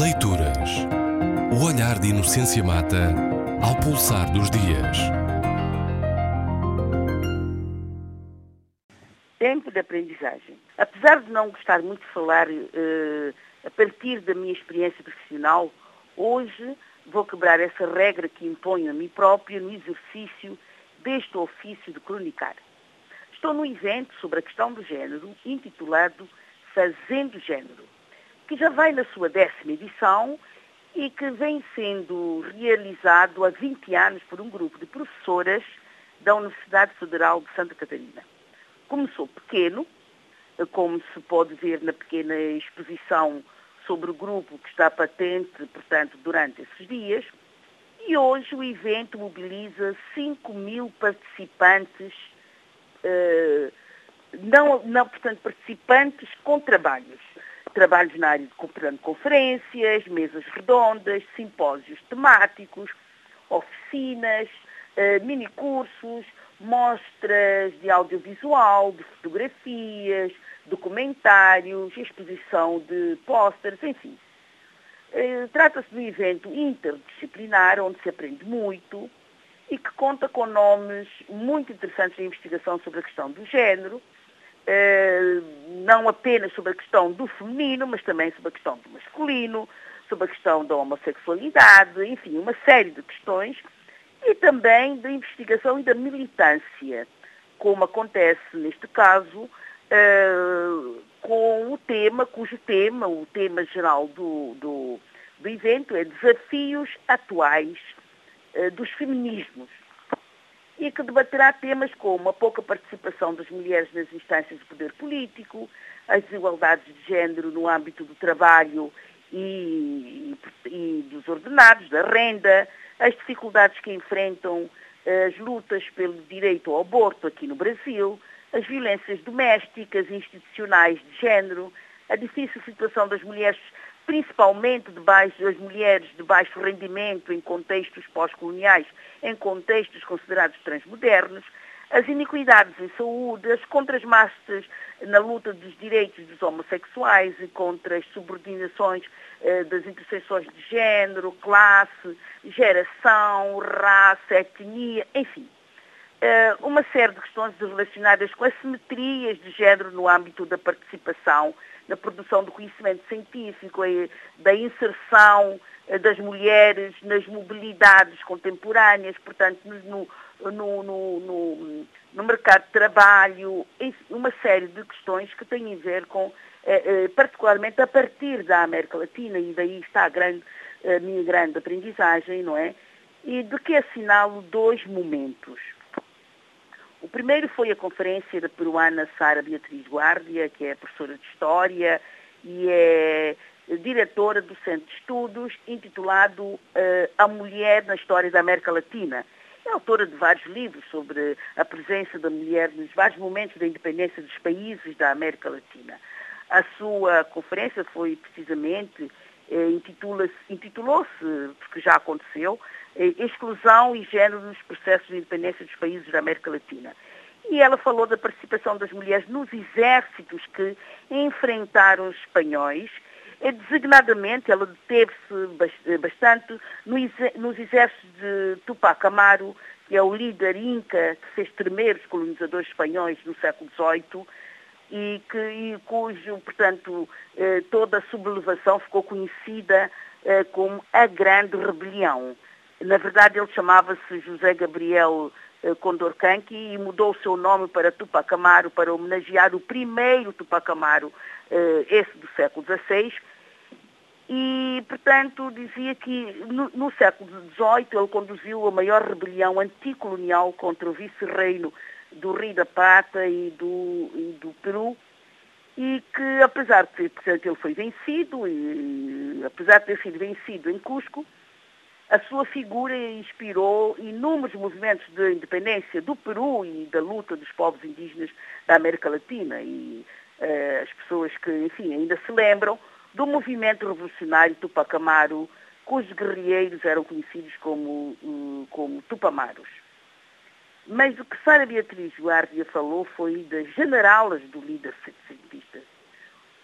Leituras. O olhar de Inocência Mata ao pulsar dos dias. Tempo de aprendizagem. Apesar de não gostar muito de falar uh, a partir da minha experiência profissional, hoje vou quebrar essa regra que imponho a mim própria no exercício deste ofício de cronicar. Estou num evento sobre a questão do género intitulado Fazendo Género que já vai na sua décima edição e que vem sendo realizado há 20 anos por um grupo de professoras da Universidade Federal de Santa Catarina. Começou pequeno, como se pode ver na pequena exposição sobre o grupo que está patente, portanto, durante esses dias, e hoje o evento mobiliza 5 mil participantes, eh, não, não, portanto, participantes com trabalhos trabalhos na área de conferências, mesas redondas, simpósios temáticos, oficinas, uh, minicursos, mostras de audiovisual, de fotografias, documentários, exposição de pósteres, enfim. Uh, Trata-se de um evento interdisciplinar onde se aprende muito e que conta com nomes muito interessantes na investigação sobre a questão do género, não apenas sobre a questão do feminino, mas também sobre a questão do masculino, sobre a questão da homossexualidade, enfim, uma série de questões, e também da investigação e da militância, como acontece neste caso, eh, com o tema, cujo tema, o tema geral do, do, do evento é Desafios Atuais eh, dos Feminismos e que debaterá temas como a pouca participação das mulheres nas instâncias de poder político, as desigualdades de género no âmbito do trabalho e, e, dos ordenados, da renda, as dificuldades que enfrentam eh, as lutas pelo direito ao aborto aqui no Brasil, as violências domésticas e institucionais de género, a difícil situação das mulheres principalmente de baixo, as mulheres de baixo rendimento em contextos pós-coloniais, em contextos considerados transmodernos, as iniquidades em saúde, as contras-massas na luta dos direitos dos homossexuais e contra as subordinações eh, das interseções de género, classe, geração, raça, etnia, enfim. Eh, uma série de questões relacionadas com assimetrias de género no âmbito da participação na produção do conhecimento científico, da inserção eh, das mulheres nas mobilidades contemporâneas, portanto, no, no, no, no mercado de trabalho, uma série de questões que têm a ver com, eh, eh, particularmente a partir da América Latina, e daí está a, grande, a minha grande aprendizagem, não é? E de que assinalo dois momentos. O primeiro foi a conferência da peruana Sara Beatriz Guardia, que é professora de História e é diretora do Centro de Estudos, intitulado uh, A Mulher na História da América Latina. É autora de vários livros sobre a presença da mulher nos vários momentos da independência dos países da América Latina. A sua conferência foi precisamente, intitulou-se, porque já aconteceu, eh, exclusão e género nos processos de independência dos países da América Latina. E ela falou da participação das mulheres nos exércitos que enfrentaram os espanhóis. E, designadamente, ela deteve-se eh, bastante nos exércitos de Tupac Amaru, que é o líder inca que fez tremer os colonizadores espanhóis no século XVIII e, que, e cujo, portanto, eh, toda a sublevação ficou conhecida como a Grande Rebelião. Na verdade, ele chamava-se José Gabriel eh, Condorcanqui e mudou o seu nome para Tupac Amaro para homenagear o primeiro Tupac Amaro, eh, esse do século XVI. E, portanto, dizia que no, no século XVIII ele conduziu a maior rebelião anticolonial contra o vice-reino do Rio da Prata e do, e do Peru, e que apesar de ter, ele foi vencido, e, apesar de ter sido vencido em Cusco, a sua figura inspirou inúmeros movimentos de independência do Peru e da luta dos povos indígenas da América Latina. E uh, as pessoas que, enfim, ainda se lembram do movimento revolucionário Tupac Amaru, cujos guerrilheiros eram conhecidos como, uh, como Tupamaros. Mas o que Sara Beatriz Guardia falou foi das generalas do líder cientista.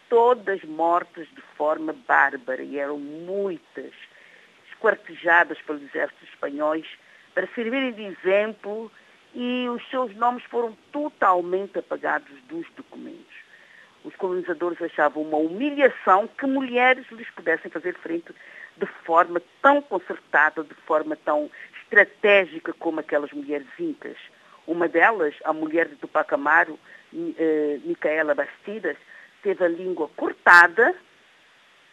todas mortas de forma bárbara, e eram muitas, esquartejadas pelos exércitos espanhóis, para servirem de exemplo, e os seus nomes foram totalmente apagados dos documentos. Os colonizadores achavam uma humilhação que mulheres lhes pudessem fazer frente de forma tão concertada, de forma tão estratégica como aquelas mulheres incas. Uma delas, a mulher de Tupac Amaru, eh, Micaela Bastidas, teve a língua cortada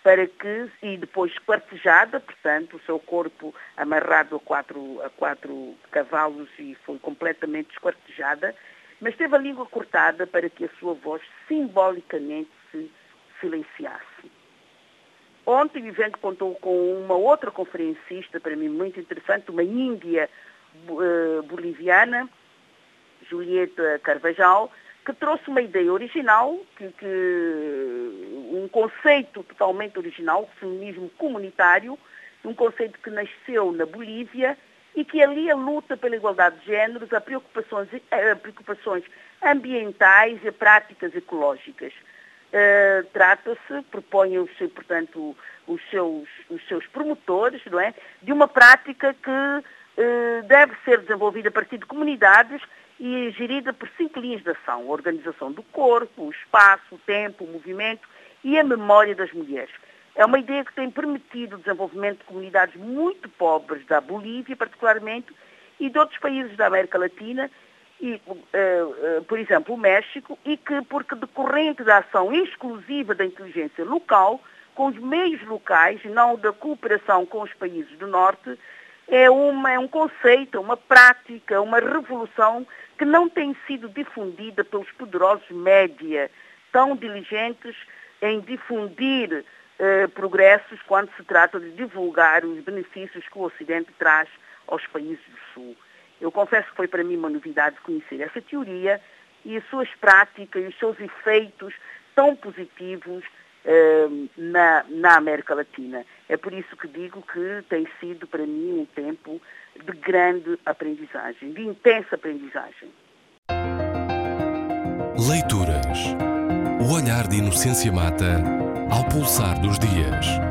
para que, e depois esquartejada, portanto, o seu corpo amarrado a quatro, a quatro cavalos e foi completamente esquartejada, mas teve a língua cortada para que a sua voz simbolicamente se silenciasse. Ontem, Vivendo contou com uma outra conferencista, para mim muito interessante, uma índia uh, boliviana, Julieta Carvajal, que trouxe uma ideia original, que, que, um conceito totalmente original, feminismo comunitário, um conceito que nasceu na Bolívia e que ali a luta pela igualdade de géneros, a preocupações, a preocupações ambientais e práticas ecológicas. Uh, Trata-se, propõem, portanto, os seus, os seus promotores, não é, de uma prática que uh, deve ser desenvolvida a partir de comunidades e gerida por cinco linhas de ação, a organização do corpo, o espaço, o tempo, o movimento e a memória das mulheres. É uma ideia que tem permitido o desenvolvimento de comunidades muito pobres da Bolívia, particularmente, e de outros países da América Latina, e, uh, uh, por exemplo, o México, e que, porque decorrente da ação exclusiva da inteligência local, com os meios locais, não da cooperação com os países do Norte, é, uma, é um conceito, uma prática, uma revolução que não tem sido difundida pelos poderosos média, tão diligentes em difundir eh, progressos quando se trata de divulgar os benefícios que o Ocidente traz aos países do Sul. Eu confesso que foi para mim uma novidade conhecer essa teoria e as suas práticas e os seus efeitos tão positivos eh, na, na América Latina. É por isso que digo que tem sido para mim um tempo de grande aprendizagem, de intensa aprendizagem. Leituras. O olhar de Inocência Mata ao pulsar dos dias.